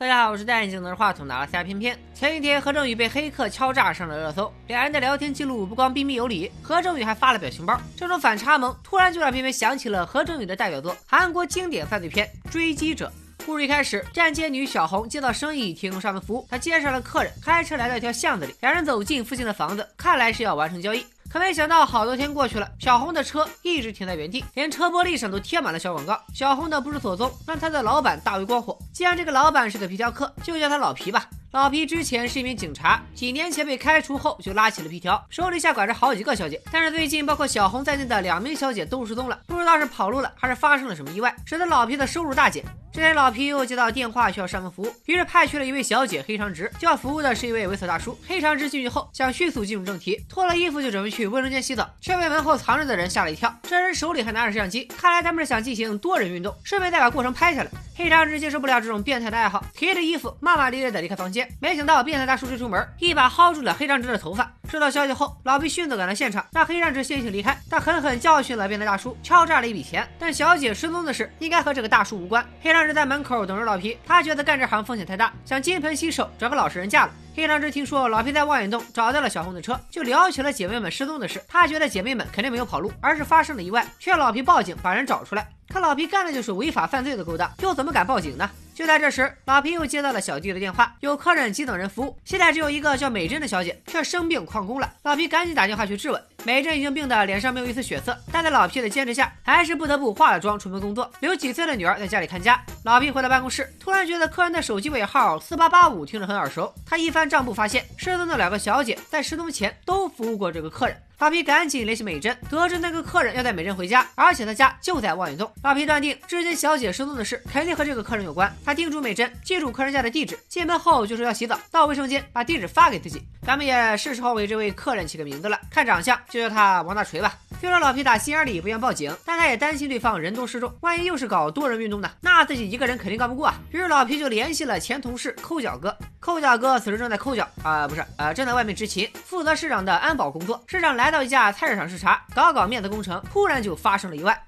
大家好，我是戴眼镜拿着话筒拿了仨片片。前几天何正宇被黑客敲诈上了热搜，两人的聊天记录不光彬彬有礼，何正宇还发了表情包。这种反差萌突然就让片片想起了何正宇的代表作韩国经典犯罪片《追击者》。故事一开始，站街女小红接到生意，提供上门服务。她接上了客人，开车来到一条巷子里，两人走进附近的房子，看来是要完成交易。可没想到，好多天过去了，小红的车一直停在原地，连车玻璃上都贴满了小广告。小红的不知所踪，让他的老板大为光火。既然这个老板是个皮条客，就叫他老皮吧。老皮之前是一名警察，几年前被开除后就拉起了皮条，手里下管着好几个小姐。但是最近，包括小红在内的两名小姐都失踪了，不知道是跑路了，还是发生了什么意外，使得老皮的收入大减。这天，老皮又接到电话，需要上门服务，于是派去了一位小姐黑长直，就要服务的是一位猥琐大叔。黑长直进去后，想迅速进入正题，脱了衣服就准备去卫生间洗澡，却被门后藏着的人吓了一跳。这人手里还拿着摄像机，看来他们是想进行多人运动，顺便再把过程拍下来。黑长直接受不了这种变态的爱好，提着衣服骂骂咧咧的离开房间。没想到变态大叔追出门，一把薅住了黑长直的头发。收到消息后，老皮迅速赶到现场，让黑长直悻悻离开。他狠狠教训了变态大叔，敲诈了一笔钱。但小姐失踪的事应该和这个大叔无关。黑长直在门口等着。老皮，他觉得干这行风险太大，想金盆洗手，找个老实人嫁了。黑长直听说老皮在望远洞找到了小红的车，就聊起了姐妹们失踪的事。他觉得姐妹们肯定没有跑路，而是发生了意外，劝老皮报警把人找出来。可老皮干的就是违法犯罪的勾当，又怎么敢报警呢？就在这时，老皮又接到了小弟的电话，有客人急等人服务，现在只有一个叫美珍的小姐，却生病旷工了。老皮赶紧打电话去质问，美珍已经病得脸上没有一丝血色，但在老皮的坚持下，还是不得不化了妆出门工作，留几岁的女儿在家里看家。老皮回到办公室，突然觉得客人的手机尾号四八八五听着很耳熟，他一翻账簿发现，失踪的两个小姐在失踪前都服务过这个客人。老皮赶紧联系美珍，得知那个客人要带美珍回家，而且他家就在望远洞。老皮断定之前小姐失踪的事肯定和这个客人有关。他叮嘱美珍记住客人家的地址，进门后就说要洗澡，到卫生间把地址发给自己。咱们也是时候为这位客人起个名字了，看长相就叫他王大锤吧。虽说老皮打心眼里不愿报警，但他也担心对方人多势众，万一又是搞多人运动呢？那自己一个人肯定干不过啊。于是老皮就联系了前同事抠脚哥。抠脚哥此时正在抠脚啊，不是啊，正在外面执勤，负责市长的安保工作。市长来到一家菜市场视察，搞搞面子工程，突然就发生了意外。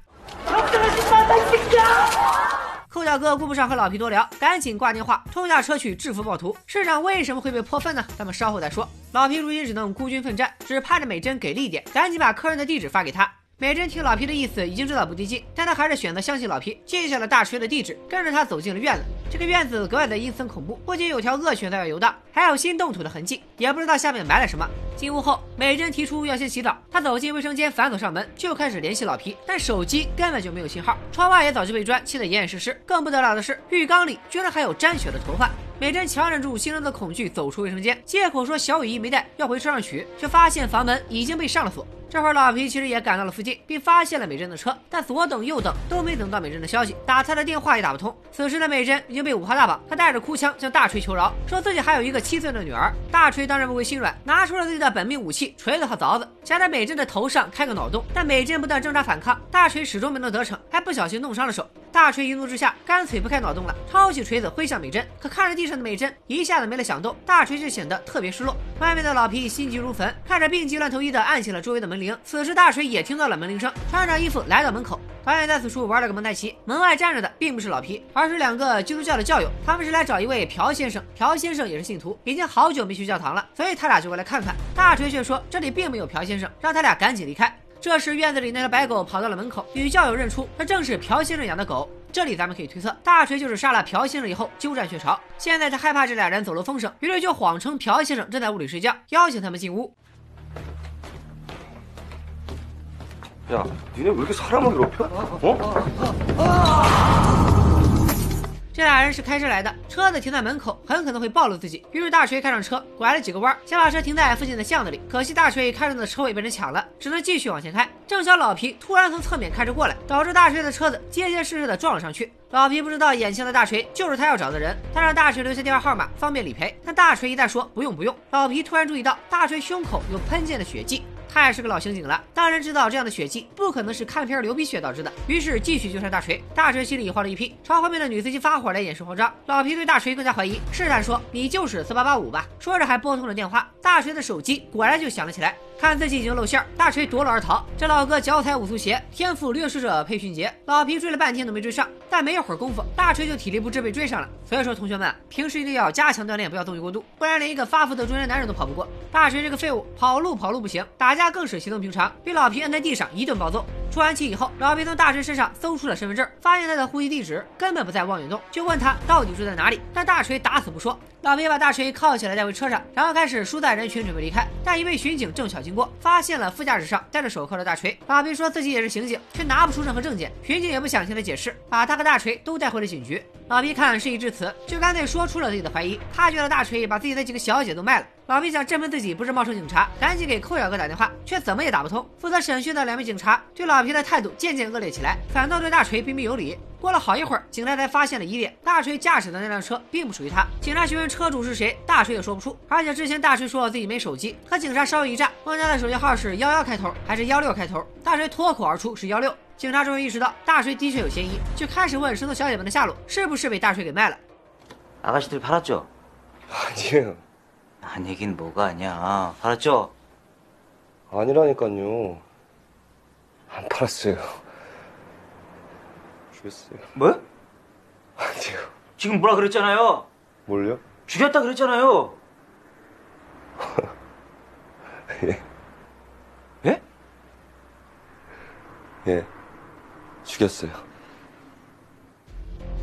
抠脚哥顾不上和老皮多聊，赶紧挂电话，冲下车去制服暴徒。市长为什么会被泼粪呢？咱们稍后再说。老皮如今只能孤军奋战，只盼着美珍给力点，赶紧把客人的地址发给他。美珍听老皮的意思，已经知道不对劲，但她还是选择相信老皮，记下了大锤的地址，跟着他走进了院子。这个院子格外的阴森恐怖，不仅有条恶犬在外游荡，还有新动土的痕迹，也不知道下面埋了什么。进屋后，美珍提出要先洗澡，她走进卫生间，反锁上门，就开始联系老皮，但手机根本就没有信号，窗外也早就被砖砌得严严实实。更不得了的是，浴缸里居然还有沾血的头发。美珍强忍住心中的恐惧，走出卫生间，借口说小雨衣没带，要回车上取，却发现房门已经被上了锁。这会儿，老皮其实也赶到了附近，并发现了美珍的车，但左等右等都没等到美珍的消息，打他的电话也打不通。此时的美珍已经被五花大绑，她带着哭腔向大锤求饶，说自己还有一个七岁的女儿。大锤当然不会心软，拿出了自己的本命武器——锤子和凿子，想在美珍的头上开个脑洞。但美珍不断挣扎反抗，大锤始终没能得逞，还不小心弄伤了手。大锤一怒之下，干脆不开脑洞了，抄起锤子挥向美珍。可看着地上的美珍，一下子没了响动，大锤就显得特别失落。外面的老皮心急如焚，看着病急乱投医的按起了周围的门铃。此时大锤也听到了门铃声，穿上衣服来到门口。导演在此处玩了个蒙太奇，门外站着的并不是老皮，而是两个基督教的教友，他们是来找一位朴先生。朴先生也是信徒，已经好久没去教堂了，所以他俩就过来看看。大锤却说这里并没有朴先生，让他俩赶紧离开。这时，院子里那条白狗跑到了门口，与教友认出，这正是朴先生养的狗。这里咱们可以推测，大锤就是杀了朴先生以后鸠占鹊巢。现在他害怕这俩人走漏风声，于是就谎称朴先生正在屋里睡觉，邀请他们进屋。야니네왜이렇게사람을괴롭혀어这俩人是开车来的，车子停在门口，很可能会暴露自己。于是大锤开上车，拐了几个弯，想把车停在附近的巷子里。可惜大锤开中的车位被人抢了，只能继续往前开。正巧老皮突然从侧面开车过来，导致大锤的车子结结实实的撞了上去。老皮不知道眼前的大锤就是他要找的人，他让大锤留下电话号码，方便理赔。但大锤一再说不用不用，老皮突然注意到大锤胸口有喷溅的血迹。 他也是个老刑警了，当然知道这样的血迹不可能是看片流鼻血导致的，于是继续纠缠大锤。大锤心里慌了一批，朝后面的女司机发火来掩饰慌张。老皮对大锤更加怀疑，试探说：“你就是四八八五吧？”说着还拨通了电话。大锤的手机果然就响了起来。看自己已经露馅，大锤夺路而逃。这老哥脚踩五速鞋，天赋掠食者配迅捷。老皮追了半天都没追上，但没一会儿功夫，大锤就体力不支被追上了。所以说，同学们平时一定要加强锻炼，不要动欲过度，不然连一个发福的中年男人都跑不过。大锤这个废物，跑路跑路不行，打架更是行动平常，被老皮按在地上一顿暴揍。出完气以后，老皮从大锤身上搜出了身份证，发现他的户籍地址根本不在望远洞，就问他到底住在哪里。但大锤打死不说。老皮把大锤铐起来带回车上，然后开始疏散人群，准备离开。但一位巡警正巧经过，发现了。副驾驶上戴着手铐的大锤，老皮说自己也是刑警，却拿不出任何证件。巡警也不想听他解释，把他和大锤都带回了警局。老皮看事已至此，就干脆说出了自己的怀疑。他觉得大锤把自己的几个小姐都卖了。老皮想证明自己不是冒充警察，赶紧给寇小哥打电话，却怎么也打不通。负责审讯的两名警察对老皮的态度渐渐恶劣起来，反倒对大锤彬彬有礼。过了好一会儿，警察才发现了疑点：大锤驾驶的那辆车并不属于他。警察询问车主是谁，大锤也说不出。而且之前大锤说自己没手机，和警察稍微一站，问他的手机号是幺幺开头还是幺六开头，大锤脱口而出是幺六。警察终于意识到大锤的确有嫌疑，就开始问失踪小姐们的下落，是不是被大锤给卖了？아가씨들팔았죠아니에요아니긴뭐가아니야팔았죠아니라니까요 안 팔았어요 죽였어요. 뭐? 아니요. 지금 뭐라 그랬잖아요. 뭘요? 죽였다 그랬잖아요. 예. 예? 예. 죽였어요.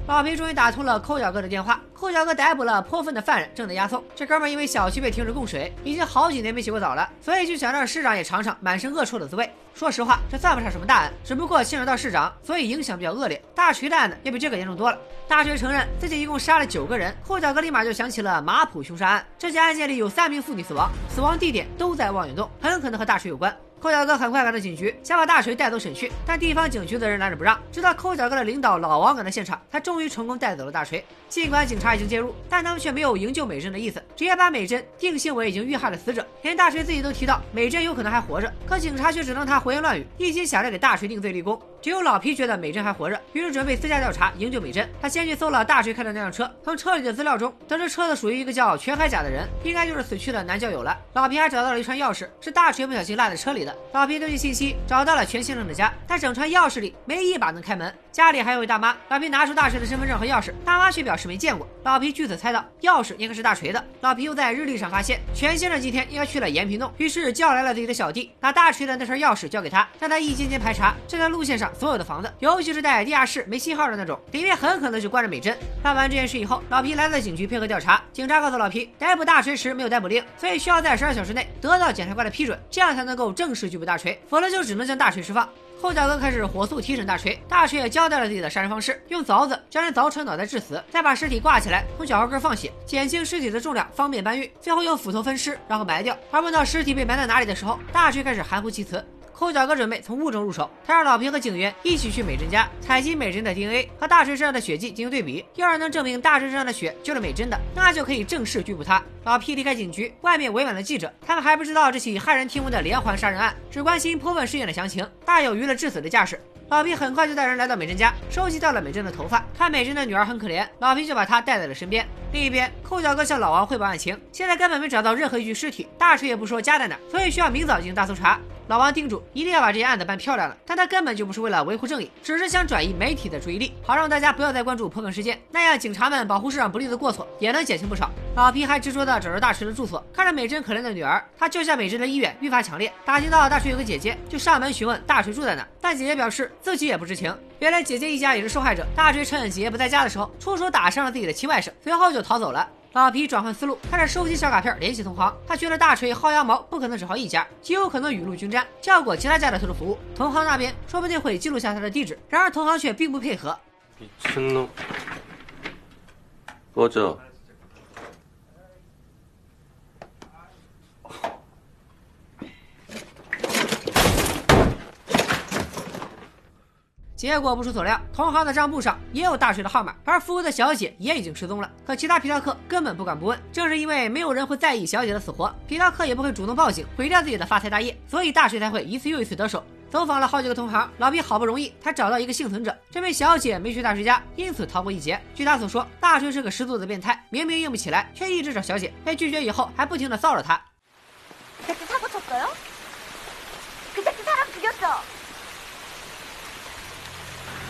老皮终于打通了寇小哥的电话。寇小哥逮捕了泼粪的犯人，正在押送。这哥们因为小区被停止供水，已经好几年没洗过澡了，所以就想让市长也尝尝满身恶臭的滋味。说实话，这算不上什么大案，只不过牵扯到市长，所以影响比较恶劣。大锤的案子也比这个严重多了。大锤承认自己一共杀了九个人。寇小哥立马就想起了马普凶杀案，这起案件里有三名妇女死亡，死亡地点都在望远洞，很可能和大锤有关。抠脚哥很快赶到警局，想把大锤带走审讯，但地方警局的人拦着不让。直到抠脚哥的领导老王赶到现场，才终于成功带走了大锤。尽管警察已经介入，但他们却没有营救美珍的意思，直接把美珍定性为已经遇害的死者。连大锤自己都提到美珍有可能还活着，可警察却只让他胡言乱语，一心想着给大锤定罪立功。只有老皮觉得美珍还活着，于是准备私下调查营救美珍。他先去搜了大锤开的那辆车，从车里的资料中得知车子属于一个叫全海甲的人，应该就是死去的男教友了。老皮还找到了一串钥匙，是大锤不小心落在车里的。老皮根据信息找到了全先生的家，但整串钥匙里没一把能开门。家里还有位大妈，老皮拿出大锤的身份证和钥匙，大妈却表示没见过。老皮据此猜到钥匙应该是大锤的。老皮又在日历上发现全先生今天应该去了延平洞，于是叫来了自己的小弟，把大锤的那串钥匙交给他，让他一间间排查这条路线上所有的房子，尤其是在地下室没信号的那种，里面很可能就关着美珍。办完这件事以后，老皮来到警局配合调查。警察告诉老皮，逮捕大锤时没有逮捕令，所以需要在十二小时内得到检察官的批准，这样才能够正式拘捕大锤，否则就只能将大锤释放。后脚跟开始火速提审大锤，大锤也交代了自己的杀人方式：用凿子将人凿穿脑袋致死，再把尸体挂起来，从脚后跟放血，减轻尸体的重量，方便搬运，最后用斧头分尸，然后埋掉。而问到尸体被埋在哪里的时候，大锤开始含糊其辞。抠脚哥准备从物证入手，他让老皮和警员一起去美珍家采集美珍的 DNA，和大锤身上的血迹进行对比。要是能证明大锤身上的血就是美珍的，那就可以正式拘捕他。老皮离开警局，外面围满了记者，他们还不知道这起骇人听闻的连环杀人案，只关心泼粪事件的详情，大有娱乐致死的架势。老皮很快就带人来到美珍家，收集到了美珍的头发。看美珍的女儿很可怜，老皮就把她带在了身边。另一边，抠脚哥向老王汇报案情，现在根本没找到任何一具尸体，大锤也不说家在哪，所以需要明早进行大搜查。老王叮嘱一定要把这件案子办漂亮了，但他根本就不是为了维护正义，只是想转移媒体的注意力，好让大家不要再关注泼粪事件，那样警察们保护市长不利的过错也能减轻不少。老皮还执着的找着大锤的住所，看着美珍可怜的女儿，他救下美珍的意愿愈发强烈。打听到大锤有个姐姐，就上门询问大锤住在哪，但姐姐表示自己也不知情。原来姐姐一家也是受害者，大锤趁姐姐不在家的时候，出手打伤了自己的亲外甥，随后就逃走了。老皮转换思路，开始收集小卡片，联系同行。他觉得大锤薅羊毛不可能只薅一家，极有可能雨露均沾，叫过其他家的特殊服务。同行那边说不定会记录下他的地址，然而同行却并不配合。结果不出所料，同行的账簿上也有大锤的号码，而服务的小姐也已经失踪了。可其他皮条客根本不敢不问，正是因为没有人会在意小姐的死活，皮条客也不会主动报警，毁掉自己的发财大业，所以大锤才会一次又一次得手。走访了好几个同行，老皮好不容易才找到一个幸存者，这位小姐没去大锤家，因此逃过一劫。据他所说，大锤是个十足的变态，明明硬不起来，却一直找小姐，被拒绝以后还不停的骚扰她。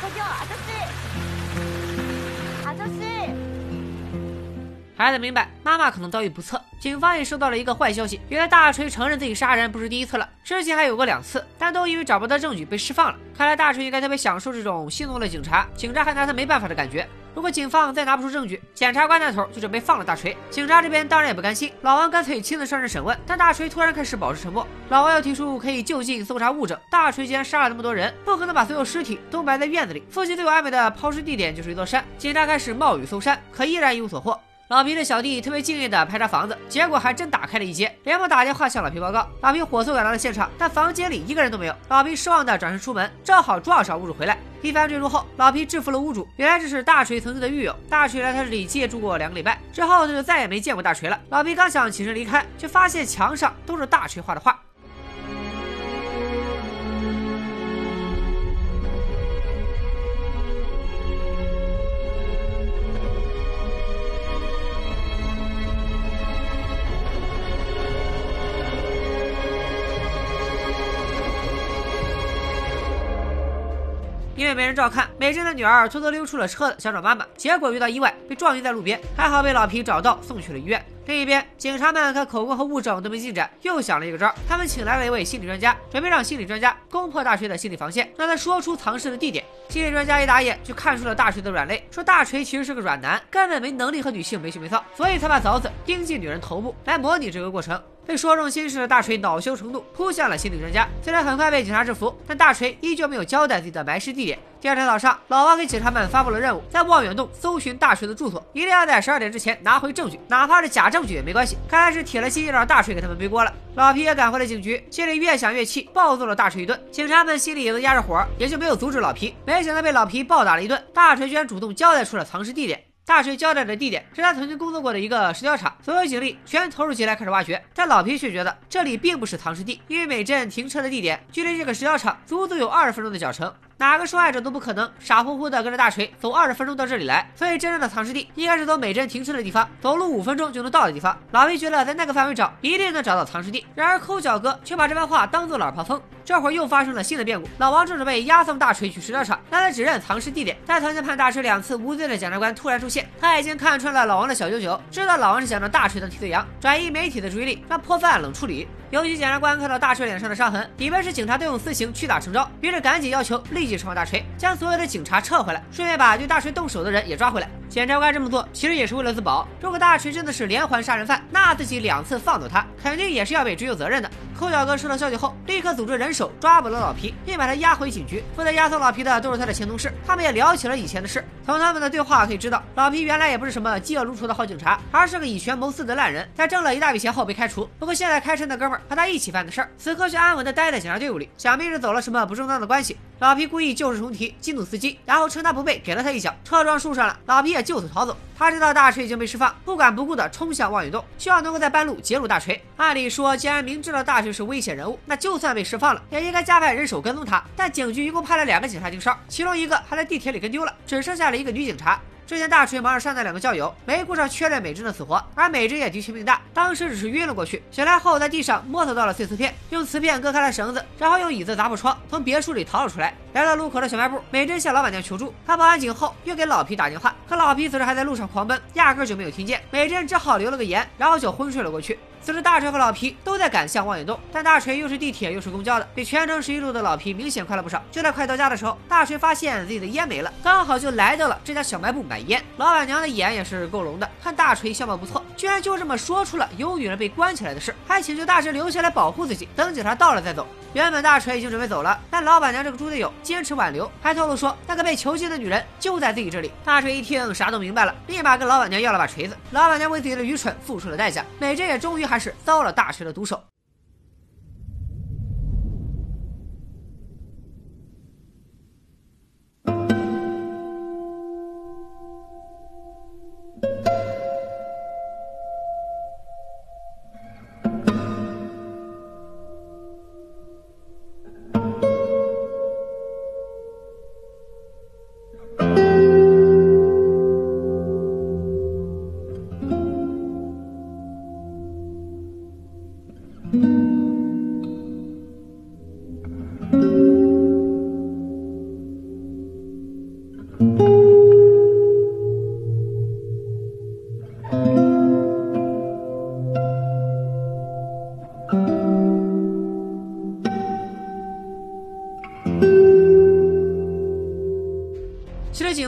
鍵は私私孩子明白妈妈可能遭遇不测，警方也收到了一个坏消息，原来大锤承认自己杀人不是第一次了，之前还有过两次，但都因为找不到证据被释放了。看来大锤应该特别享受这种戏弄了警察，警察还拿他没办法的感觉。如果警方再拿不出证据，检察官那头就准备放了大锤。警察这边当然也不甘心，老王干脆亲自上阵审问，但大锤突然开始保持沉默。老王又提出可以就近搜查物证，大锤既然杀了那么多人，不可能把所有尸体都埋在院子里，附近最有暧昧的抛尸地点就是一座山。警察开始冒雨搜山，可依然一无所获。老皮的小弟特别敬业的排查房子，结果还真打开了一间，连忙打电话向老皮报告。老皮火速赶到了现场，但房间里一个人都没有。老皮失望的转身出门，正好撞上屋主回来。一番追逐后，老皮制服了屋主，原来这是大锤曾经的狱友。大锤来他这里借住过两个礼拜，之后他就再也没见过大锤了。老皮刚想起身离开，却发现墙上都是大锤画的画。因为没人照看，美珍的女儿偷偷溜出了车子，想找妈妈，结果遇到意外，被撞晕在路边，还好被老皮找到，送去了医院。另一边，警察们看口供和物证都没进展，又想了一个招，他们请来了一位心理专家，准备让心理专家攻破大锤的心理防线，让他说出藏尸的地点。心理专家一打眼就看出了大锤的软肋，说大锤其实是个软男，根本没能力和女性没羞没臊，所以才把凿子钉进女人头部来模拟这个过程。被说中心事的大锤恼羞成怒，扑向了心理专家。虽然很快被警察制服，但大锤依旧没有交代自己的埋尸地点。第二天早上，老王给警察们发布了任务，在望远洞搜寻大锤的住所，一定要在十二点之前拿回证据，哪怕是假证证据也没关系。看来是铁了心让大锤给他们背锅了。老皮也赶回了警局，心里越想越气，暴揍了大锤一顿。警察们心里也都压着火，也就没有阻止老皮。没想到被老皮暴打了一顿，大锤居然主动交代出了藏尸地点。大锤交代的地点是他曾经工作过的一个石雕厂，所有警力全投入进来开始挖掘。但老皮却觉得这里并不是藏尸地，因为美珍停车的地点距离这个石雕厂足足有二十分钟的脚程。哪个受害者都不可能傻乎乎的跟着大锤走二十分钟到这里来，所以真正的藏尸地应该是走美珍停车的地方，走路五分钟就能到的地方。老皮觉得在那个范围找一定能找到藏尸地，然而抠脚哥却把这番话当做耳旁风。这会儿又发生了新的变故，老王正准备押送大锤去石雕厂，让他指认藏尸地点。但曾经判大锤两次无罪的检察官突然出现，他已经看穿了老王的小九九，知道老王是想让大锤当替罪羊，转移媒体的注意力，让破案冷处理。由于检察官看到大锤脸上的伤痕，以为是警察动用私刑屈打成招，于是赶紧要求立即释放大锤，将所有的警察撤回来，顺便把对大锤动手的人也抓回来。检察官这么做其实也是为了自保，如果大锤真的是连环杀人犯，那自己两次放走他，肯定也是要被追究责任的。抠脚哥收到消息后，立刻组织人手抓捕了老皮，并把他押回警局。负责押送老皮的都是他的前同事，他们也聊起了以前的事。从他们的对话可以知道，老皮原来也不是什么嫉恶如仇的好警察，而是个以权谋私的烂人。在挣了一大笔钱后被开除，不过现在开车的哥们儿和他一起犯的事儿，此刻却安稳的待在警察队伍里，想必是走了什么不正当的关系。老皮故意旧事重提，激怒司机，然后趁他不备给了他一脚，车撞树上了，老皮也就此逃走。他知道大锤已经被释放，不管不顾的冲向望远洞，希望能够在半路截住大锤。按理说，既然明知道大锤是危险人物，那就算被释放了，也应该加派人手跟踪他。但警局一共派了两个警察盯梢，其中一个还在地铁里跟丢了，只剩下了一个女警察。之前大锤忙着善待两个教友，没顾上确认美珍的死活，而美珍也的确命大，当时只是晕了过去。醒来后在地上摸索到了碎瓷片，用瓷片割开了绳子，然后用椅子砸破窗，从别墅里逃了出来。来到路口的小卖部，美珍向老板娘求助。她报完警后又给老皮打电话，可老皮此时还在路上狂奔，压根就没有听见。美珍只好留了个言，然后就昏睡了过去。此时大锤和老皮都在赶向望远洞，但大锤又是地铁又是公交的，比全程十一路的老皮明显快了不少。就在快到家的时候，大锤发现自己的烟没了，刚好就来到了这家小卖部买烟。老板娘的眼也是够聋的，看大锤相貌不错，居然就这么说出了有女人被关起来的事，还请求大锤留下来保护自己，等警察到了再走。原本大锤已经准备走了，但老板娘这个猪队友坚持挽留，还透露说那个被囚禁的女人就在自己这里。大锤一听啥都明白了，立马跟老板娘要了把锤子。老板娘为自己的愚蠢付出了代价，美珍也终于还是遭了大锤的毒手。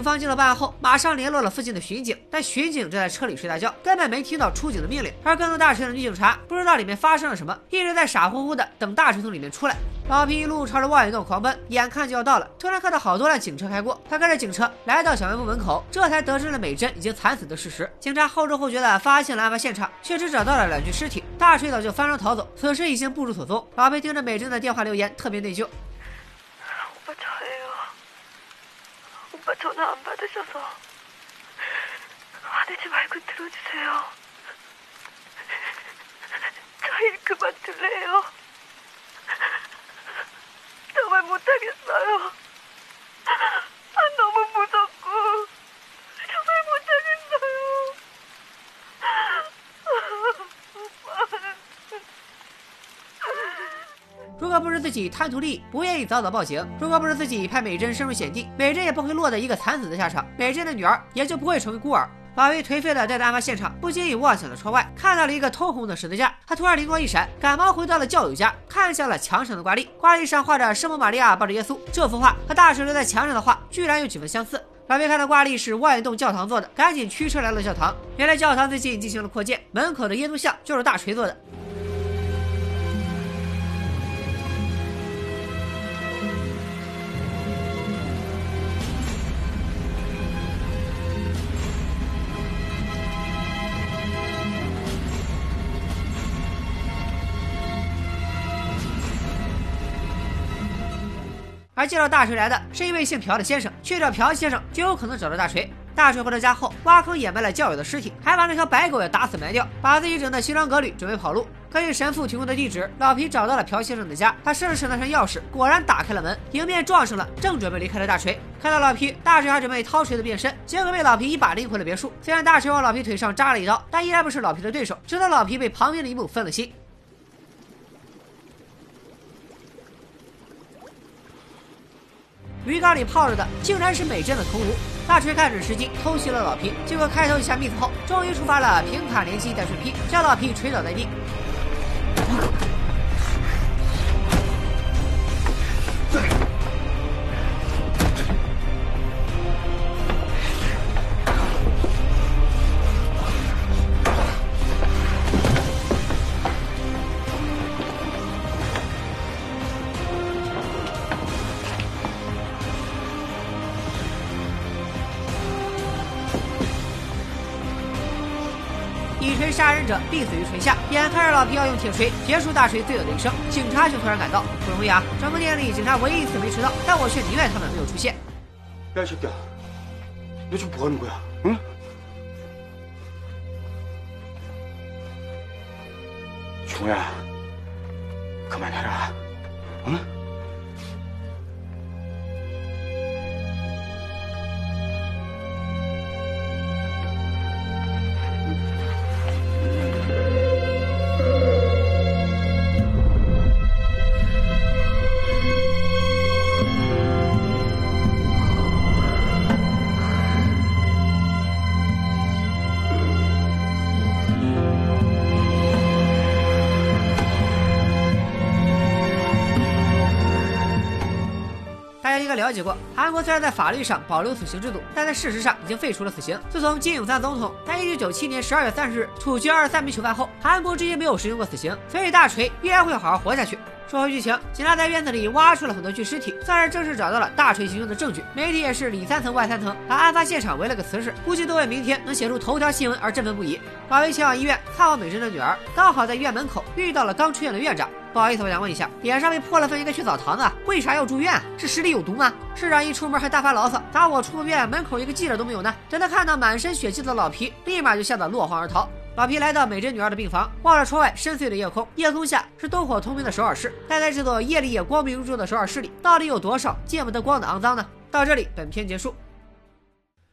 刚进了办案后马上联络了附近的巡警但巡警正在车里睡大觉根本没听到出警的命令。而跟踪大锤的女警察不知道里面发生了什么一直在傻乎乎的等大锤从里面出来。老皮一路朝着望远洞狂奔眼看就要到了突然看到好多辆警车开过。他跟着警车来到小卖部门口这才得知了美珍已经惨死的事实。警察后知后觉的发现了案发现场却只找到了两具尸体大锤早就翻窗逃走此时已经不知所踪。老皮盯着美珍的电话留言特别内疚。 요. 오빠 전화 안 받으셔서 화내지 말고 들어주세요. 저일 그만 둘래요. 정말 못하겠어요. 如果不是自己贪图利益，不愿意早早报警；如果不是自己派美珍深入险地，美珍也不会落得一个惨死的下场，美珍的女儿也就不会成为孤儿。老魏颓废的待在案发现场，不经意望向了窗外，看到了一个通红的十字架。他突然灵光一闪，赶忙回到了教友家，看向了墙上的挂历。挂历上画着圣母玛利亚抱着耶稣，这幅画和大锤留在墙上的画居然有几分相似。老魏看到挂历是万远洞教堂做的，赶紧驱车来了教堂。原来教堂最近进行了扩建，门口的耶稣像就是大锤做的。而介绍大锤来的是一位姓朴的先生，去找朴先生就有可能找到大锤。大锤回到家后，挖坑掩埋了教友的尸体，还把那条白狗也打死埋掉，把自己整得西装革履，准备跑路。根据神父提供的地址，老皮找到了朴先生的家。他试了试那串钥匙，果然打开了门，迎面撞上了正准备离开的大锤。看到老皮，大锤还准备掏锤子变身，结果被老皮一把拎回了别墅。虽然大锤往老皮腿上扎了一刀，但依然不是老皮的对手。直到老皮被旁边的一幕分了心。鱼缸里泡着的竟然是美珍的头颅。大锤看准时机偷袭了老皮，结果开头一下 miss 后，终于触发了平卡连击带顺劈，将老皮锤倒在地。杀人者必死于锤下，眼看着老皮要用铁锤结束大锤罪恶的一生，警察却突然赶到。不容易啊！整部电影里警察唯一一次没迟到，但我却宁愿他们没有出现。 야, 이 새끼야. 너 지금 뭐 하는 거야? 응? 종우야, 그만해라. 了解过，韩国虽然在法律上保留死刑制度，但在事实上已经废除了死刑。自从金泳三总统在一九九七年十二月三十日处决二十三名囚犯后，韩国至今没有实行过死刑，所以大锤依然会好好活下去。说回剧情，警察在院子里挖出了很多具尸体，算是正式找到了大锤行凶的证据。媒体也是里三层外三层，把案发现场围了个瓷实，估计都为明天能写出头条新闻而振奋不已。马威前往医院看望美珍的女儿，刚好在医院门口遇到了刚出院的院长。不好意思，我想问一下，脸上被破了缝应该去澡堂子，为啥要住院？是实力有毒吗？市长一出门还大发牢骚，咋我出院门口一个记者都没有呢？等他看到满身血迹的老皮，立马就吓得落荒而逃。老皮来到美珍女儿的病房，望着窗外深邃的夜空，夜空下是灯火通明的首尔市。但在这座夜里也光明如昼的首尔市里，到底有多少见不得光的肮脏呢？到这里，本片结束。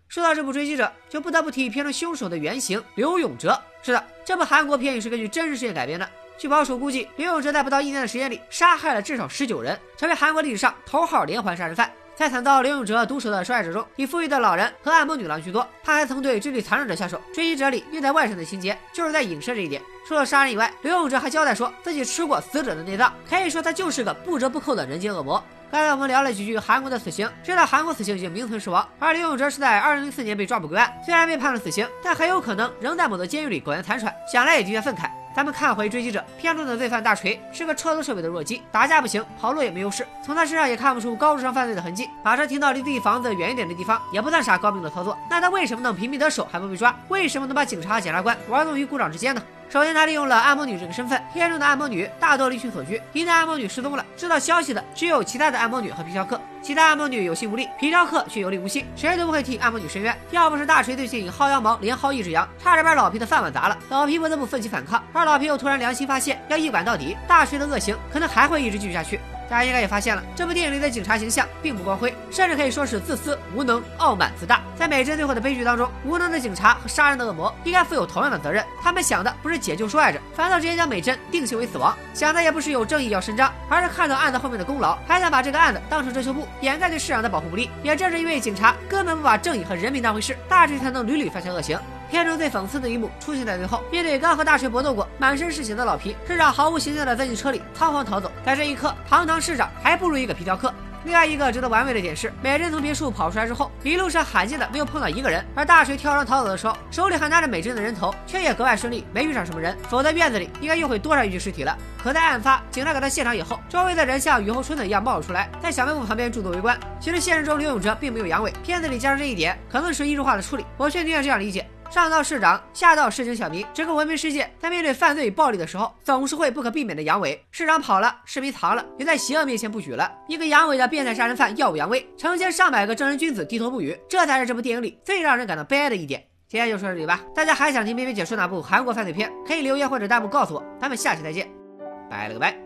说到这部《追击者》，就不得不提片中凶手的原型刘永哲。是的，这部韩国片也是根据真实事件改编的。据保守估计，刘永哲在不到一年的时间里杀害了至少十九人，成为韩国历史上头号连环杀人犯。在惨遭刘永哲毒手的受害者中，以富裕的老人和按摩女郎居多。他还曾对智力残障者下手。《追击者》里虐待外甥的情节就是在影射这一点。除了杀人以外，刘永哲还交代说自己吃过死者的内脏，可以说他就是个不折不扣的人间恶魔。刚才我们聊了几句韩国的死刑，知道韩国死刑已经名存实亡，而刘永哲是在二零零四年被抓捕归案，虽然被判了死刑，但很有可能仍在某座监狱里苟延残喘，想来也的确愤慨。咱们看回追击者片中的罪犯大锤，是个彻头彻尾的弱鸡，打架不行，跑路也没优势。从他身上也看不出高智商犯罪的痕迹，把车停到离自己房子远一点的地方，也不算啥高明的操作。那他为什么能频频得手还不被抓？为什么能把警察、检察官玩弄于股掌之间呢？首先，他利用了按摩女这个身份。片中的按摩女大多离群索居，一旦按摩女失踪了，知道消息的只有其他的按摩女和皮条客。其他按摩女有心无力，皮条客却有力无心，谁都不会替按摩女伸冤。要不是大锤最近薅羊毛，连薅一只羊，差点把老皮的饭碗砸了，老皮不得不奋起反抗。而老皮又突然良心发现，要一管到底，大锤的恶行可能还会一直继续下去。大家应该也发现了，这部电影里的警察形象并不光辉，甚至可以说是自私、无能、傲慢、自大。在美珍最后的悲剧当中，无能的警察和杀人的恶魔应该负有同样的责任。他们想的不是解救受害者，反倒直接将美珍定性为死亡。想的也不是有正义要伸张，而是看到案子后面的功劳，还想把这个案子当成遮羞布，掩盖对市长的保护不力。也正是因为警察根本不把正义和人民当回事，大锤才能屡屡犯下恶行。片中最讽刺的一幕出现在最后，面对刚和大锤搏斗过、满身是血的老皮，市长毫无形象的钻进车里，仓皇逃走。在这一刻，堂堂市长还不如一个皮条客。另外一个值得玩味的点是，美珍从别墅跑出来之后，一路上罕见的没有碰到一个人，而大锤跳窗逃走的时候，手里还拿着美珍的人头，却也格外顺利，没遇上什么人，否则院子里应该又会多上一具尸体了。可在案发，警察赶到现场以后，周围的人像雨后春笋一样冒了出来，在小卖部旁边驻足围观。其实现实中刘永哲并没有阳痿，片子里加上这一点，可能是艺术化的处理，我却宁愿这样理解。上到市长，下到市井小民，整个文明世界在面对犯罪与暴力的时候，总是会不可避免的阳痿。市长跑了，市民藏了，也在邪恶面前不举了。一个阳痿的变态杀人犯耀武扬威，成千上百个正人君子低头不语，这才是这部电影里最让人感到悲哀的一点。今天就说到这里吧，大家还想听边边解说哪部韩国犯罪片，可以留言或者弹幕告诉我。咱们下期再见，拜了个拜。